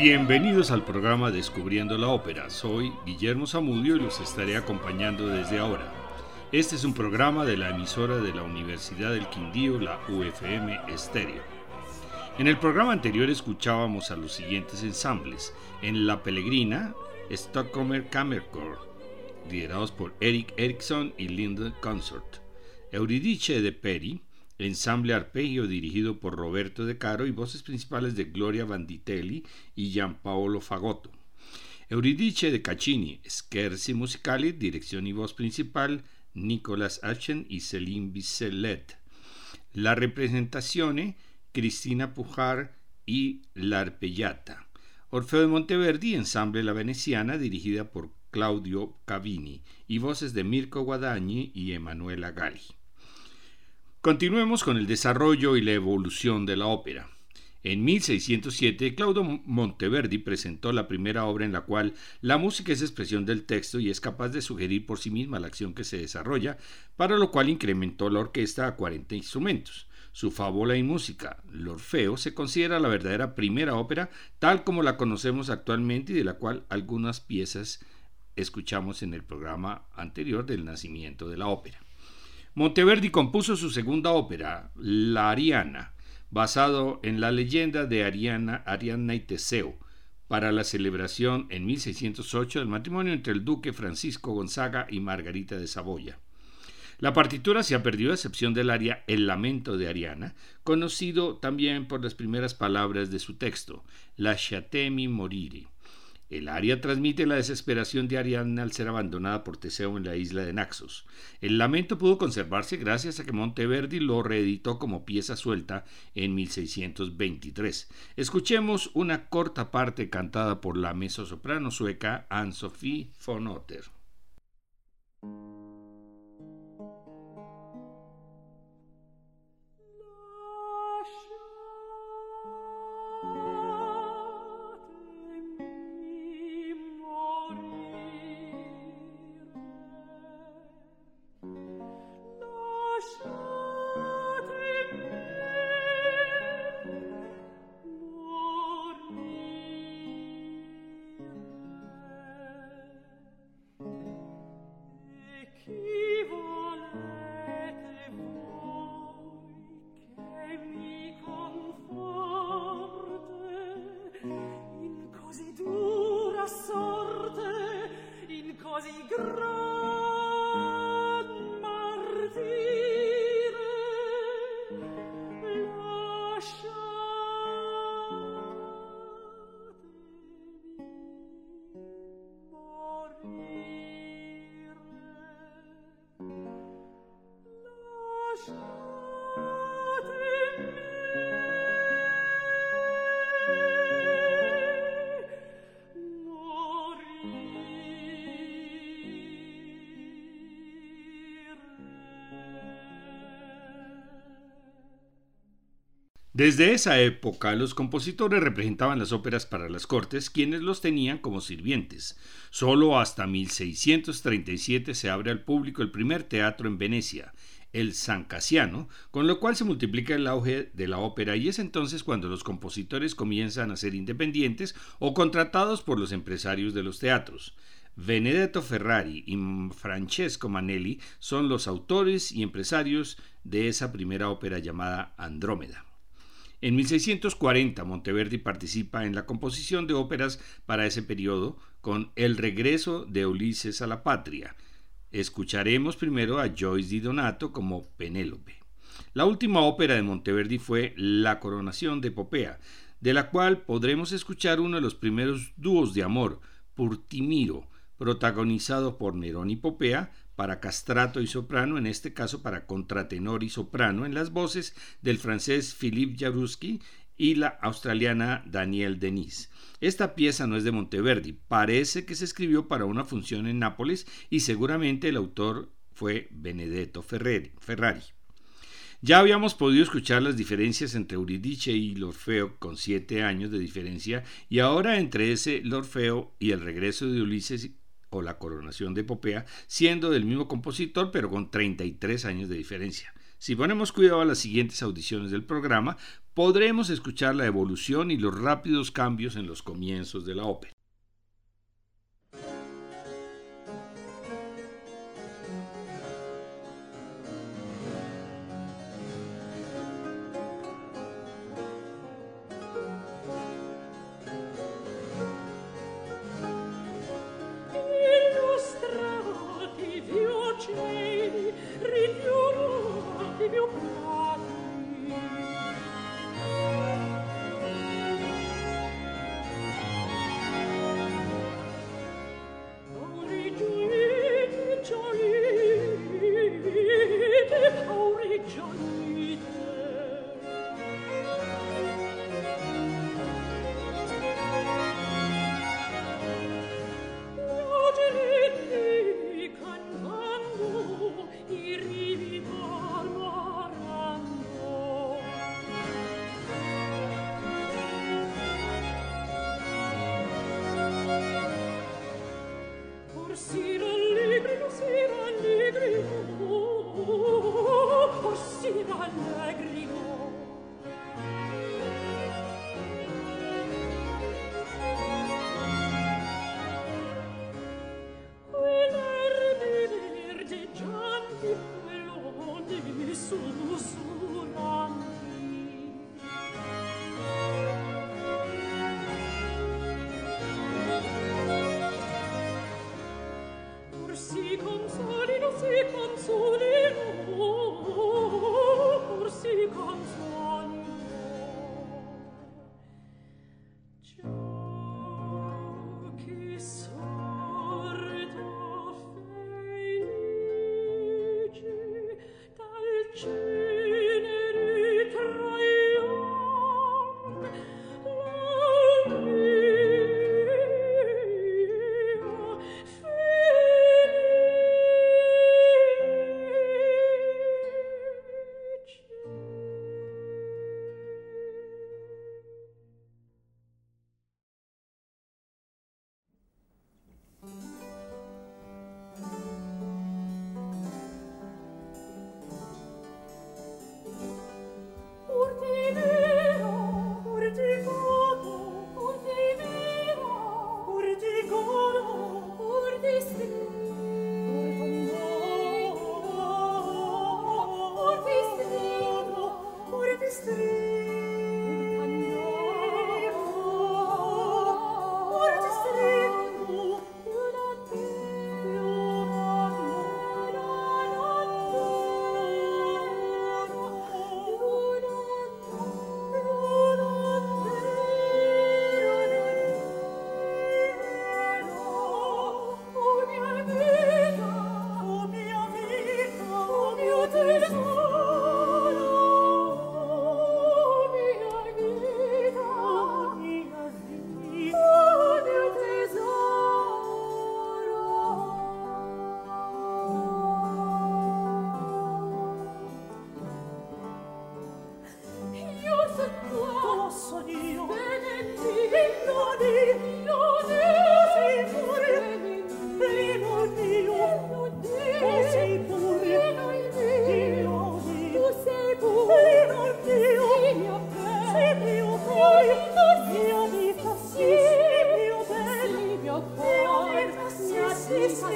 Bienvenidos al programa Descubriendo la Ópera. Soy Guillermo Zamudio y los estaré acompañando desde ahora. Este es un programa de la emisora de la Universidad del Quindío, la UFM Estéreo. En el programa anterior escuchábamos a los siguientes ensambles. En La Pelegrina, Stockholmer Kammerchor, liderados por Eric Eriksson y Linda Consort. Euridice de Peri, ensamble arpegio dirigido por Roberto De Caro y voces principales de Gloria Vanditelli y Gianpaolo Fagotto. Euridice de Caccini, Scherzi Musicali, dirección y voz principal, Nicolas Achen y Céline Bisselet. La representación, Cristina Pujar y L'Arpellata. Orfeo de Monteverdi, ensamble La Veneciana, dirigida por Claudio Cavini, y voces de Mirko Guadagni y Emanuela Gali. Continuemos con el desarrollo y la evolución de la ópera. En 1607, Claudio Monteverdi presentó la primera obra en la cual la música es expresión del texto y es capaz de sugerir por sí misma la acción que se desarrolla, para lo cual incrementó la orquesta a 40 instrumentos. Su fábula y música, L'Orfeo, se considera la verdadera primera ópera tal como la conocemos actualmente y de la cual algunas piezas escuchamos en el programa anterior del nacimiento de la ópera. Monteverdi compuso su segunda ópera, La Ariana, basado en la leyenda de Ariana, Ariana y Teseo, para la celebración en 1608 del matrimonio entre el duque Francisco Gonzaga y Margarita de Saboya. La partitura se ha perdido a excepción del aria El lamento de Ariana, conocido también por las primeras palabras de su texto, Lasciatemi morire. El aria transmite la desesperación de Ariadna al ser abandonada por Teseo en la isla de Naxos. El lamento pudo conservarse gracias a que Monteverdi lo reeditó como pieza suelta en 1623. Escuchemos una corta parte cantada por la mezzosoprano sueca Anne-Sophie von Otter. Desde esa época, los compositores representaban las óperas para las cortes, quienes los tenían como sirvientes. Solo hasta 1637 se abre al público el primer teatro en Venecia, el San Casiano, con lo cual se multiplica el auge de la ópera y es entonces cuando los compositores comienzan a ser independientes o contratados por los empresarios de los teatros. Benedetto Ferrari y Francesco Manelli son los autores y empresarios de esa primera ópera llamada Andrómeda. En 1640 Monteverdi participa en la composición de óperas para ese periodo con El regreso de Ulises a la patria. Escucharemos primero a Joyce Di Donato como Penélope. La última ópera de Monteverdi fue La coronación de Popea, de la cual podremos escuchar uno de los primeros dúos de amor, Purtimiro, protagonizado por Nerón y Popea, para castrato y soprano, en este caso para contratenor y soprano, en las voces del francés Philippe Jaruski y la australiana Danielle Denis. Esta pieza no es de Monteverdi, parece que se escribió para una función en Nápoles y seguramente el autor fue Benedetto Ferrari. Ya habíamos podido escuchar las diferencias entre Euridice y L'Orfeo con siete años de diferencia y ahora entre ese L'Orfeo y el regreso de Ulises o La coronación de Popea, siendo del mismo compositor pero con 33 años de diferencia. Si ponemos cuidado a las siguientes audiciones del programa, podremos escuchar la evolución y los rápidos cambios en los comienzos de la ópera.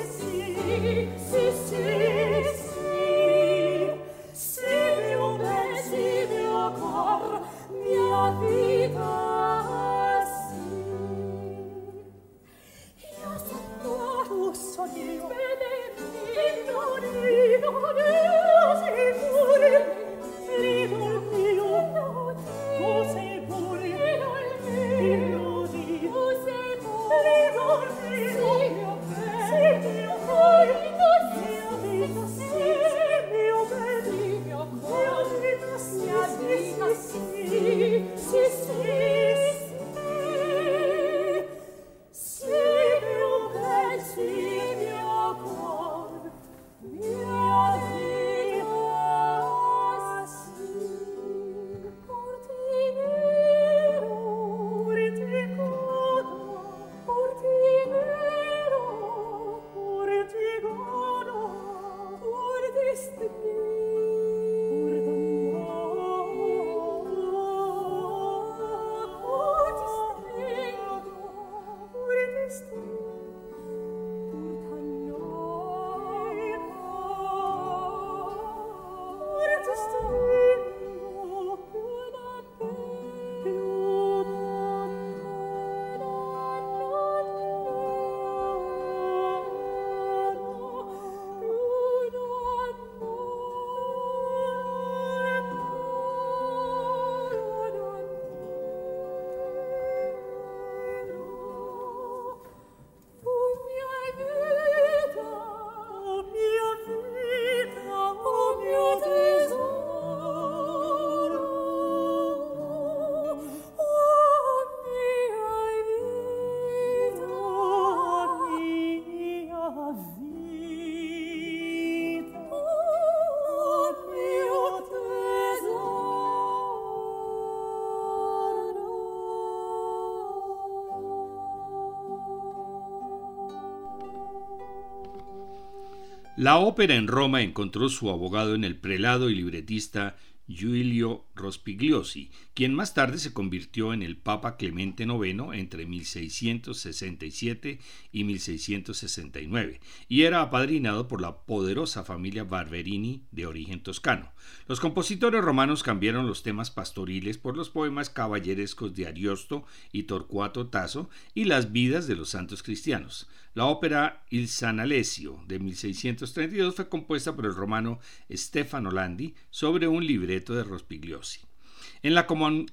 see. La ópera en Roma encontró su abogado en el prelado y libretista Giulio Rospigliosi, quien más tarde se convirtió en el Papa Clemente IX entre 1667 y 1669, y era apadrinado por la poderosa familia Barberini de origen toscano. Los compositores romanos cambiaron los temas pastoriles por los poemas caballerescos de Ariosto y Torcuato Tasso y las vidas de los santos cristianos. La ópera Il Sanalesio de 1632 fue compuesta por el romano Stefano Landi sobre un de Rospigliosi. En la,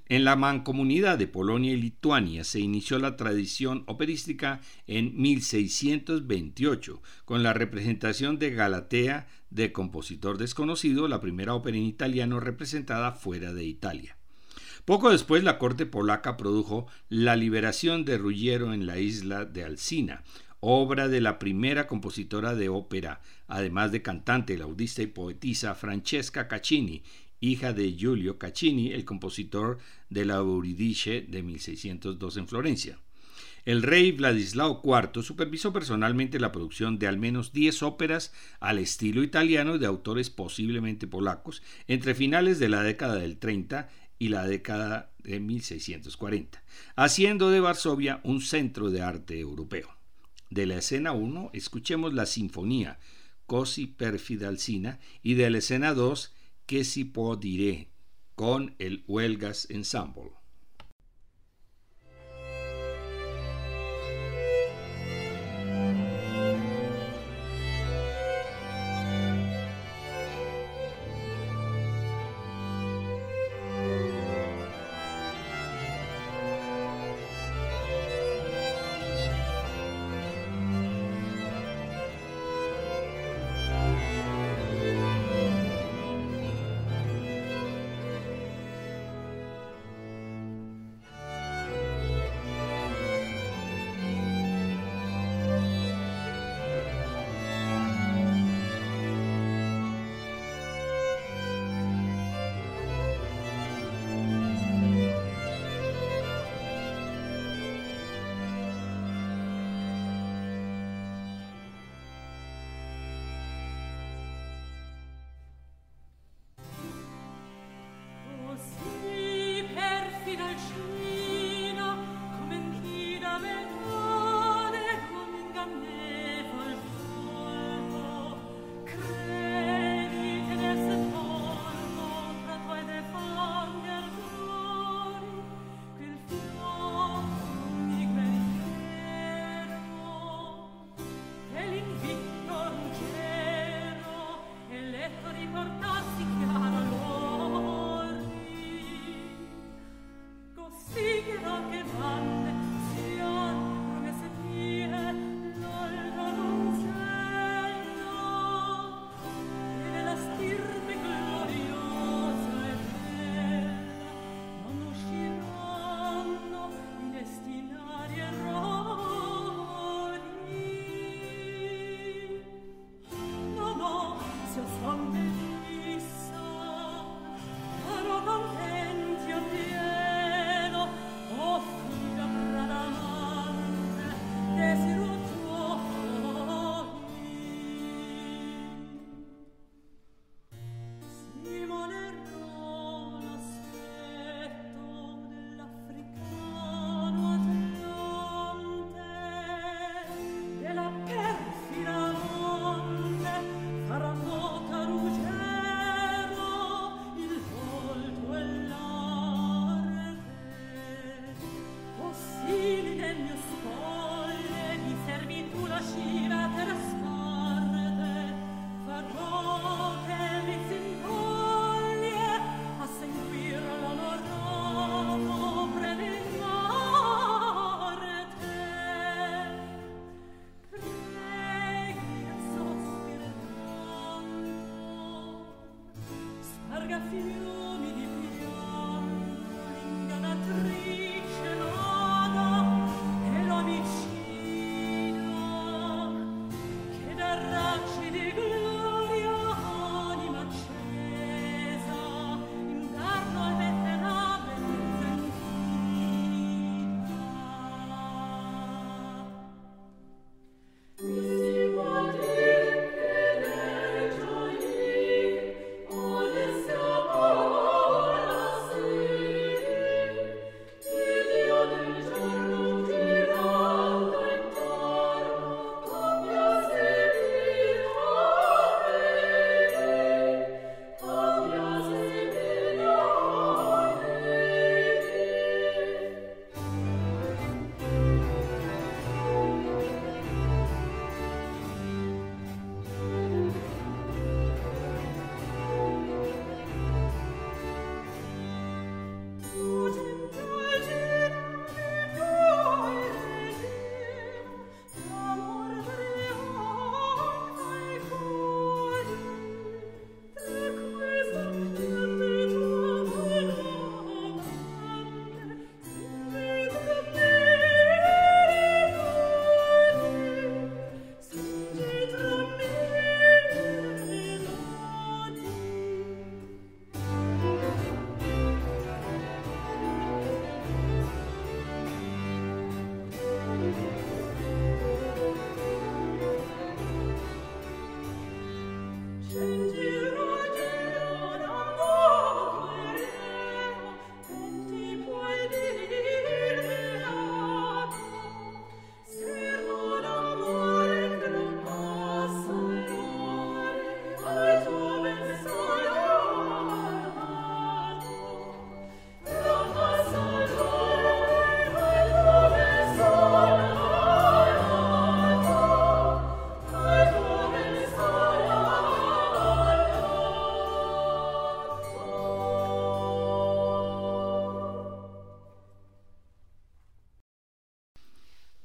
en la, mancomunidad de Polonia y Lituania se inició la tradición operística en 1628 con la representación de Galatea de compositor desconocido, la primera ópera en italiano representada fuera de Italia. Poco después la corte polaca produjo La liberación de Ruggiero en la isla de Alcina, obra de la primera compositora de ópera, además de cantante, laudista y poetisa Francesca Caccini, hija de Giulio Caccini, el compositor de la Euridice de 1602 en Florencia. El rey Vladislao IV supervisó personalmente la producción de al menos 10 óperas al estilo italiano de autores posiblemente polacos entre finales de la década del 30 y la década de 1640, haciendo de Varsovia un centro de arte europeo. De la escena 1 escuchemos la sinfonía Cosi perfida Alcina y de la escena 2 Que si dire con el Huelgas Ensemble.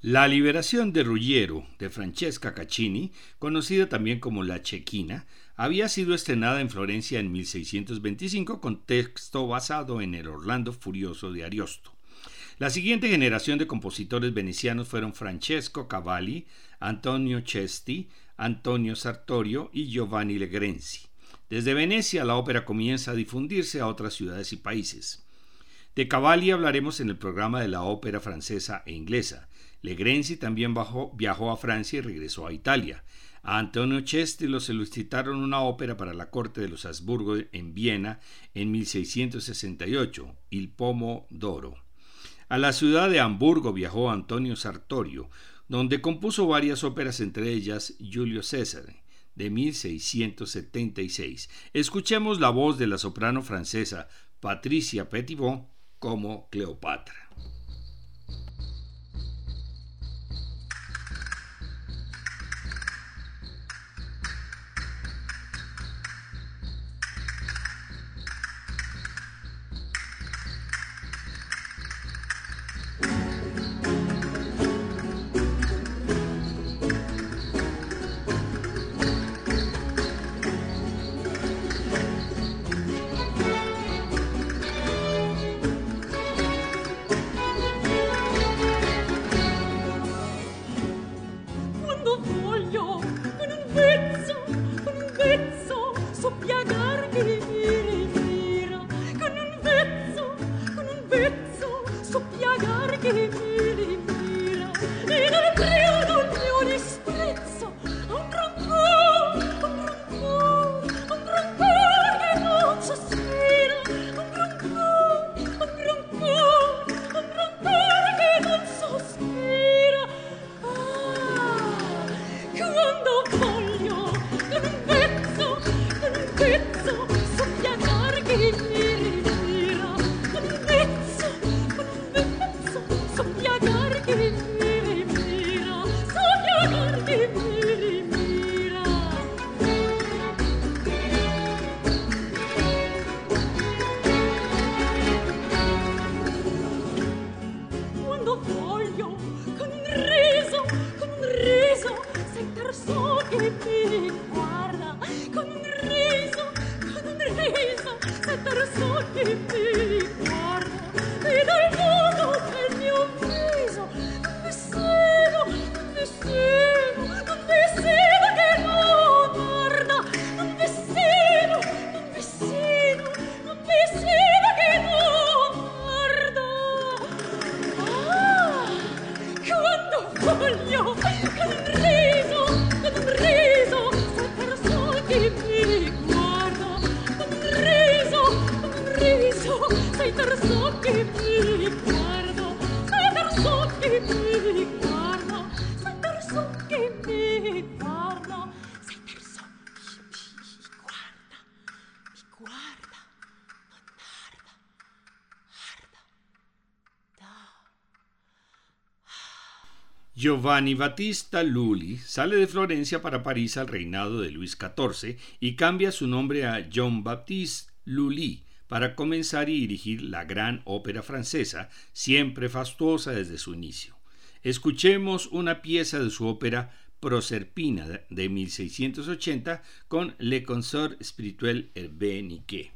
La liberación de Ruggiero de Francesca Caccini, conocida también como La Chequina, había sido estrenada en Florencia en 1625 con texto basado en el Orlando Furioso de Ariosto. La siguiente generación de compositores venecianos fueron Francesco Cavalli, Antonio Cesti, Antonio Sartorio y Giovanni Legrenzi. Desde Venecia la ópera comienza a difundirse a otras ciudades y países. De Cavalli hablaremos en el programa de la ópera francesa e inglesa, Legrenzi también viajó a Francia y regresó a Italia. A Antonio Cesti lo solicitaron una ópera para la corte de los Habsburgo en Viena en 1668, Il Pomo d'Oro. A la ciudad de Hamburgo viajó Antonio Sartorio, donde compuso varias óperas, entre ellas Julio César, de 1676. Escuchemos la voz de la soprano francesa Patricia Petitbon como Cleopatra. σου πια Giovanni Battista Lully sale de Florencia para París al reinado de Luis XIV y cambia su nombre a Jean-Baptiste Lully para comenzar y dirigir la gran ópera francesa, siempre fastuosa desde su inicio. Escuchemos una pieza de su ópera Proserpina de 1680 con Le Consort Spirituel Hervé Niquet.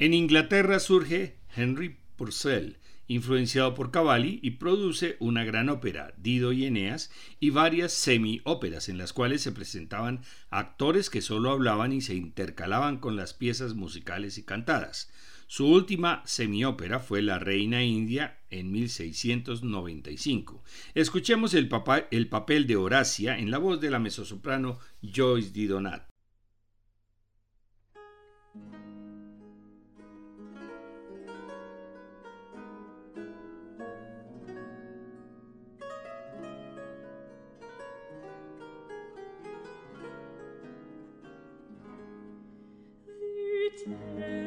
En Inglaterra surge Henry Purcell, influenciado por Cavalli, y produce una gran ópera, Dido y Eneas, y varias semi-óperas en las cuales se presentaban actores que solo hablaban y se intercalaban con las piezas musicales y cantadas. Su última semiópera fue La Reina India en 1695. Escuchemos el, el papel de Horacia en la voz de la mezzosoprano Joyce Didonat. Thank you.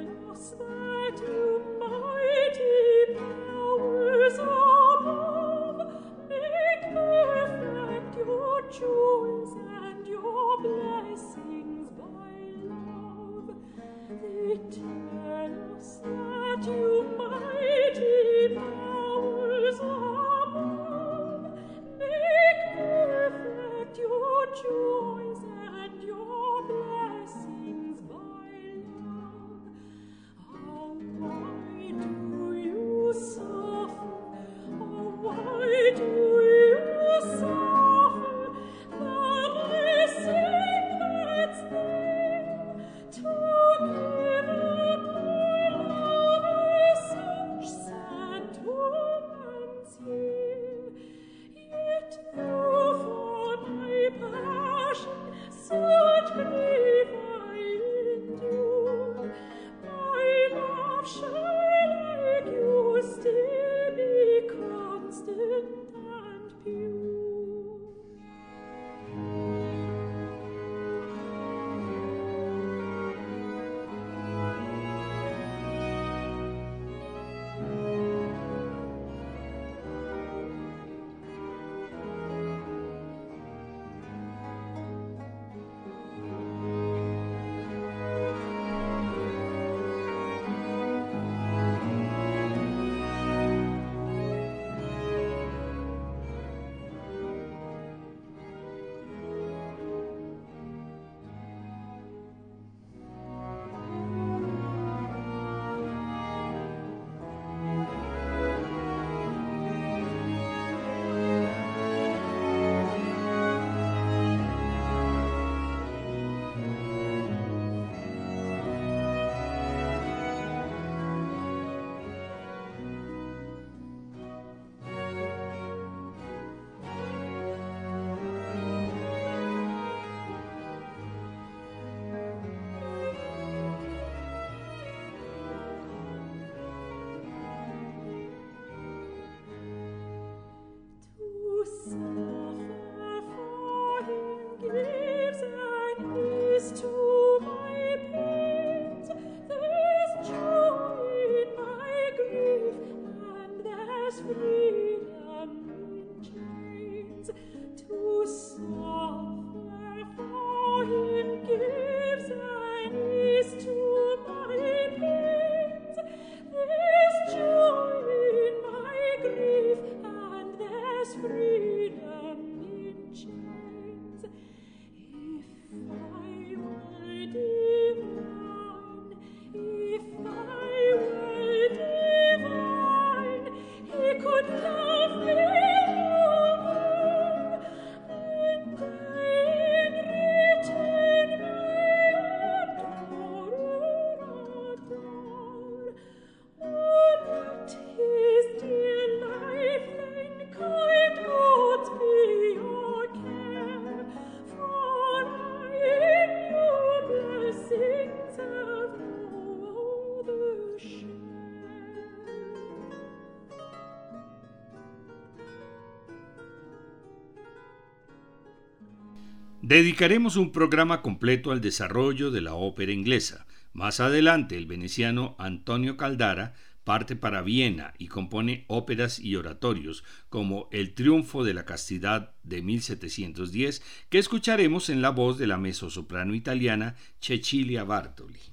Dedicaremos un programa completo al desarrollo de la ópera inglesa. Más adelante, el veneciano Antonio Caldara parte para Viena y compone óperas y oratorios como El triunfo de la castidad de 1710, que escucharemos en la voz de la mezzosoprano italiana Cecilia Bartoli.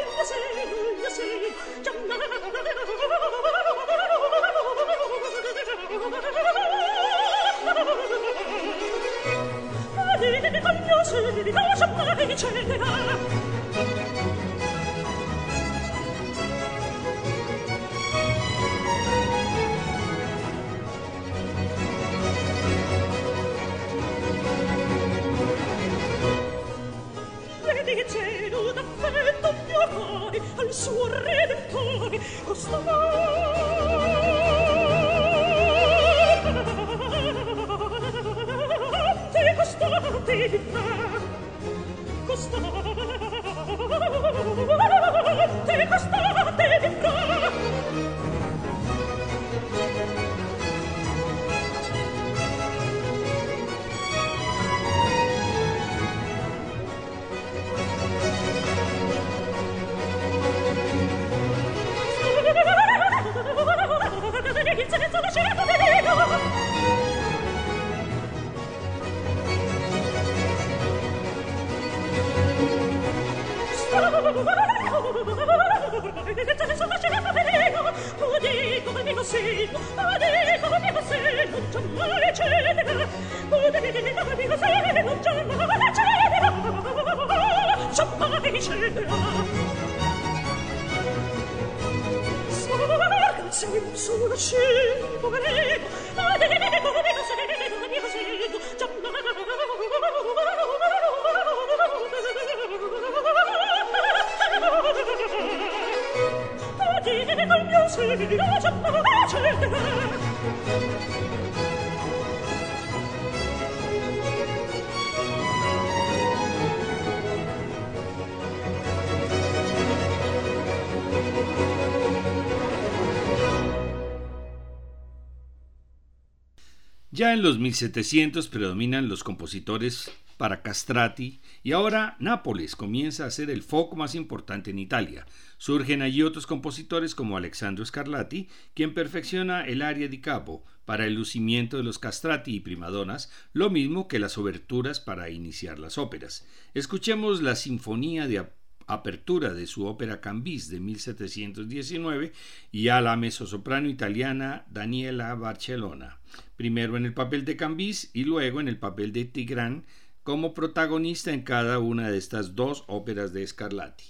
Solo cibo greco los 1700 predominan los compositores para castrati y ahora Nápoles comienza a ser el foco más importante en Italia. Surgen allí otros compositores como Alexandro Scarlatti, quien perfecciona el aria di capo para el lucimiento de los castrati y primadonas, lo mismo que las oberturas para iniciar las óperas. Escuchemos la sinfonía de apertura de su ópera Cambis de 1719 y a la mezzosoprano italiana Daniela Barcellona, primero en el papel de Cambis y luego en el papel de Tigran como protagonista en cada una de estas dos óperas de Scarlatti.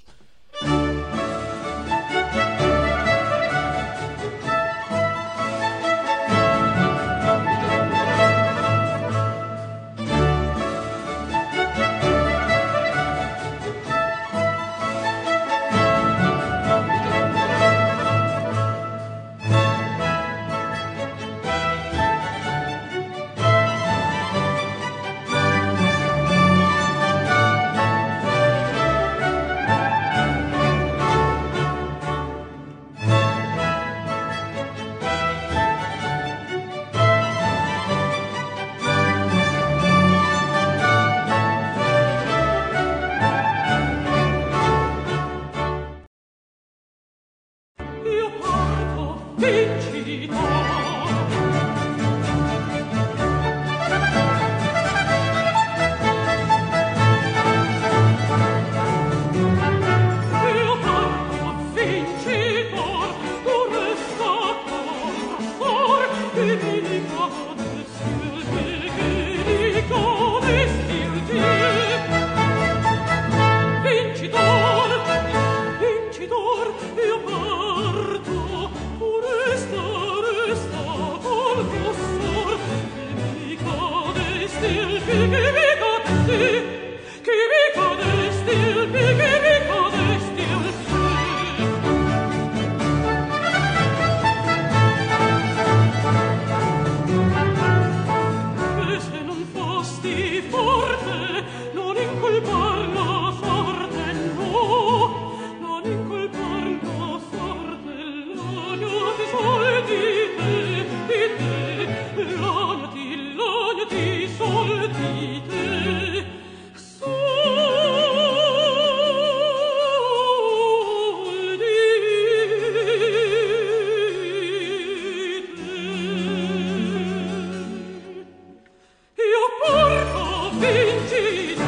bin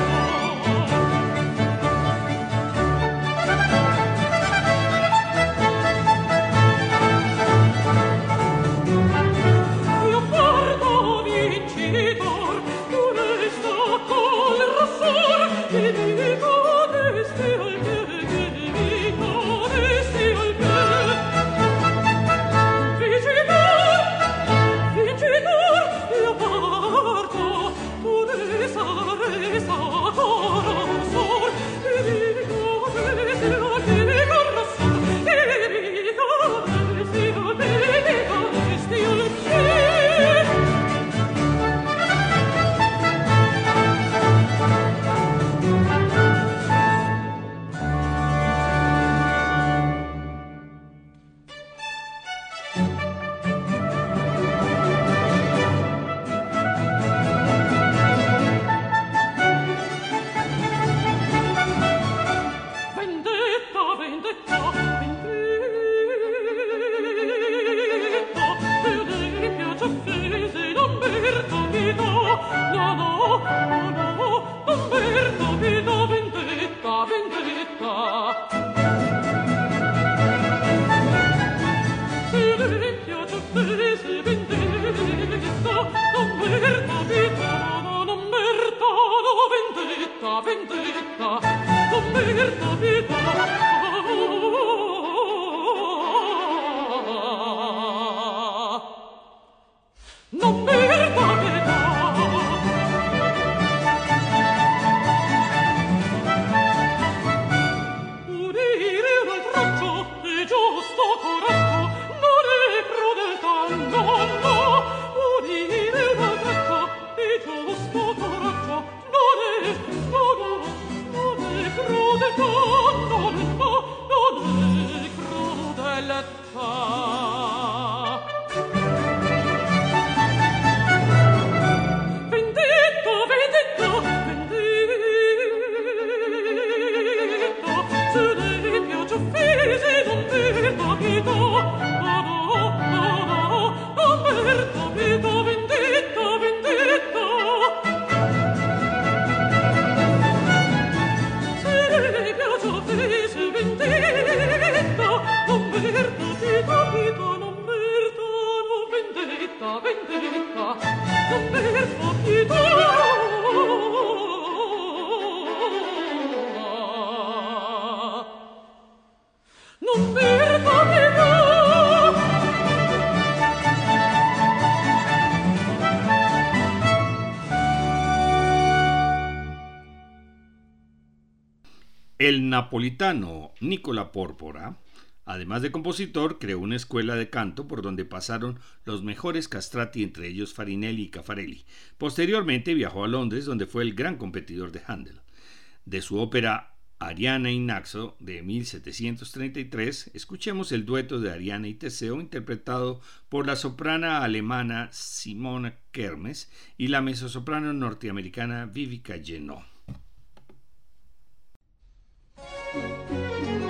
napolitano Nicola Pórpora, además de compositor, creó una escuela de canto por donde pasaron los mejores castrati, entre ellos Farinelli y Caffarelli. Posteriormente viajó a Londres, donde fue el gran competidor de Handel. De su ópera Ariana y Naxo de 1733, escuchemos el dueto de Ariana y Teseo interpretado por la soprana alemana Simona Kermes y la mezzosoprano norteamericana Vivica Genot. Música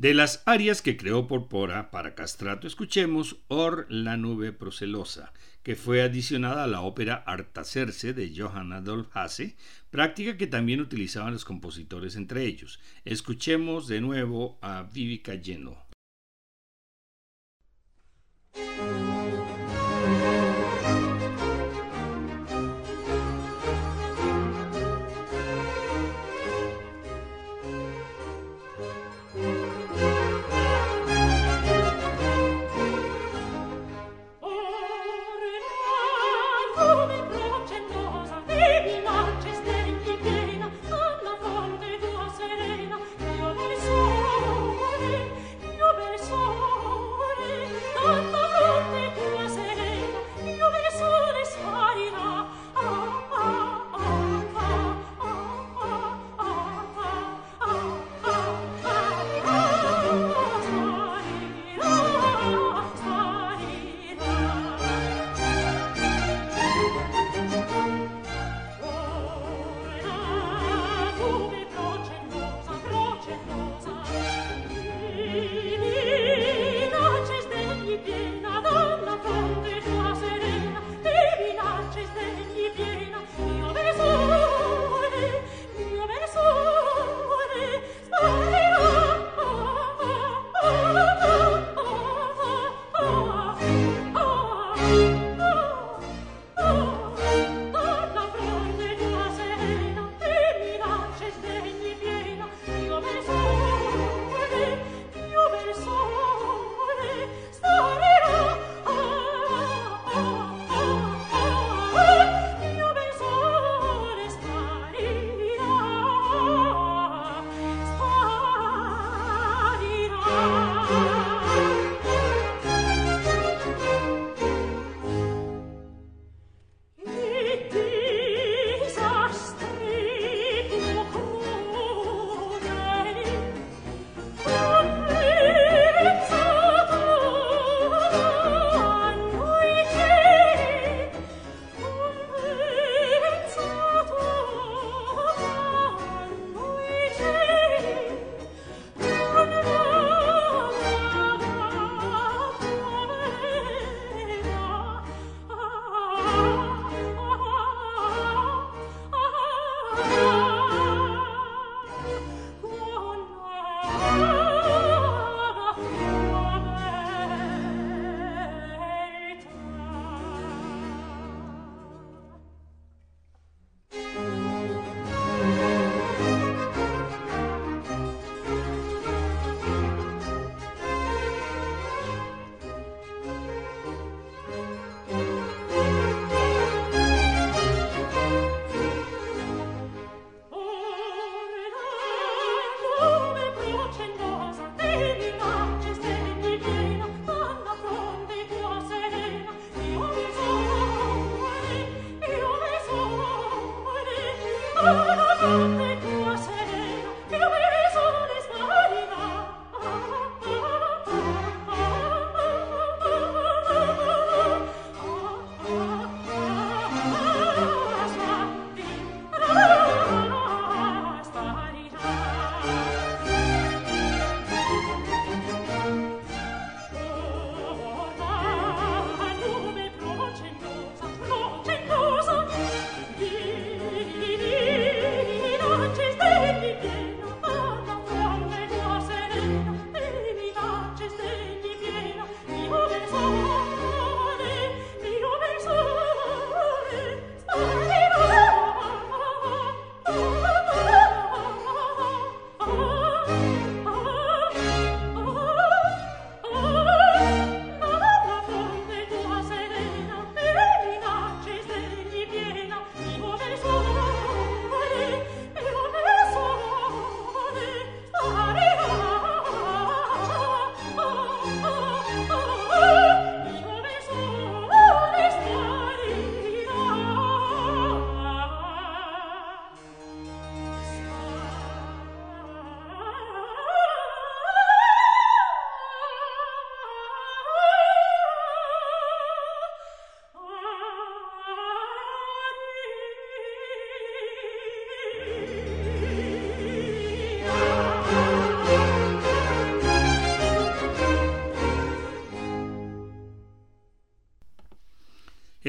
De las arias que creó Porpora para castrato, escuchemos Or la nube procelosa, que fue adicionada a la ópera Artacerse de Johann Adolf Hasse, práctica que también utilizaban los compositores entre ellos. Escuchemos de nuevo a Vivica Lleno.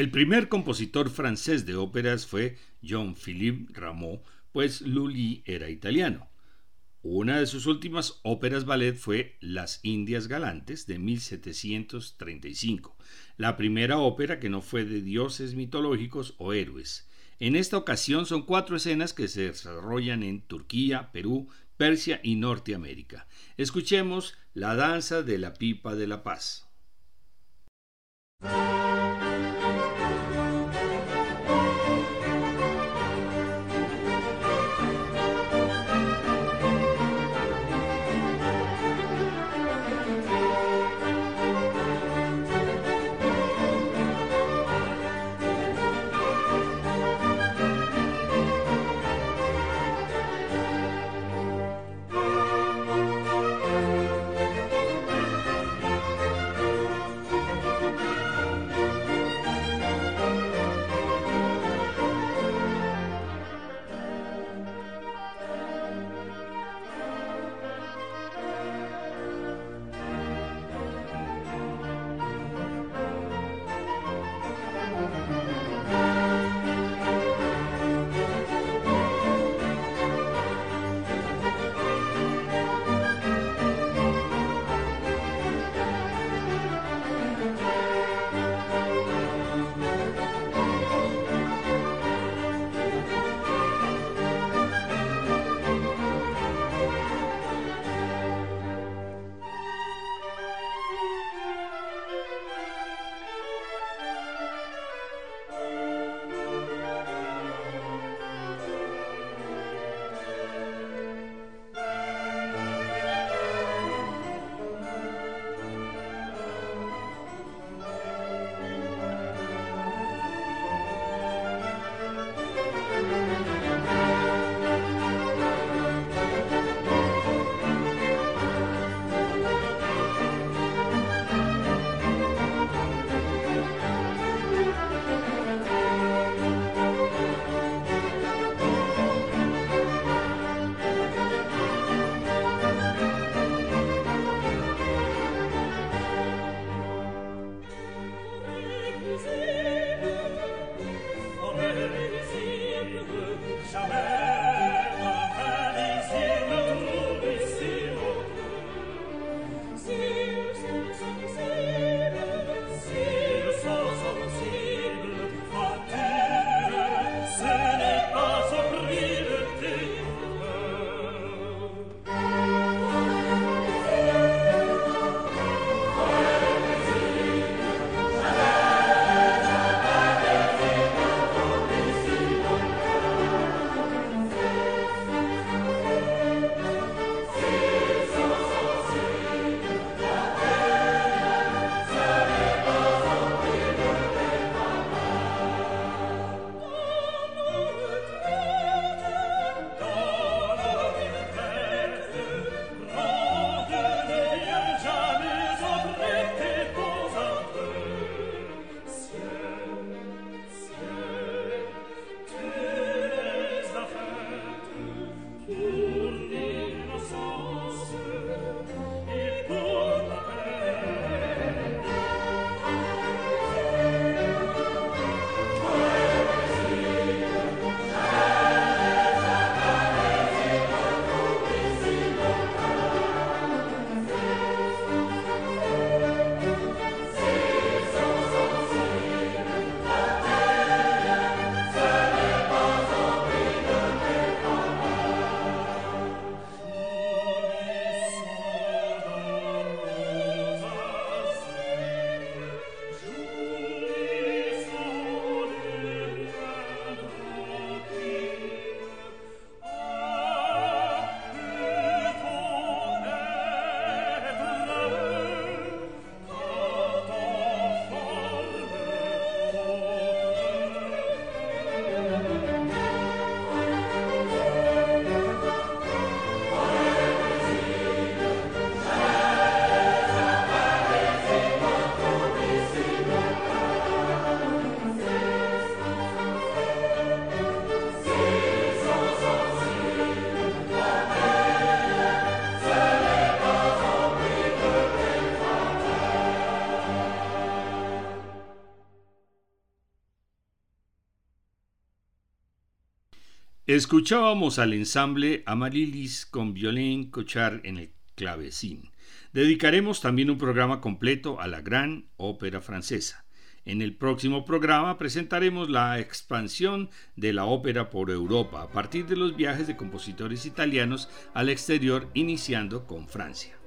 El primer compositor francés de óperas fue Jean-Philippe Rameau, pues Lully era italiano. Una de sus últimas óperas ballet fue Las Indias Galantes de 1735, la primera ópera que no fue de dioses mitológicos o héroes. En esta ocasión son cuatro escenas que se desarrollan en Turquía, Perú, Persia y Norteamérica. Escuchemos La danza de la pipa de la paz. Escuchábamos al ensamble Amarilis con violín Cochard en el clavecín. Dedicaremos también un programa completo a la gran ópera francesa. En el próximo programa presentaremos la expansión de la ópera por Europa a partir de los viajes de compositores italianos al exterior, iniciando con Francia.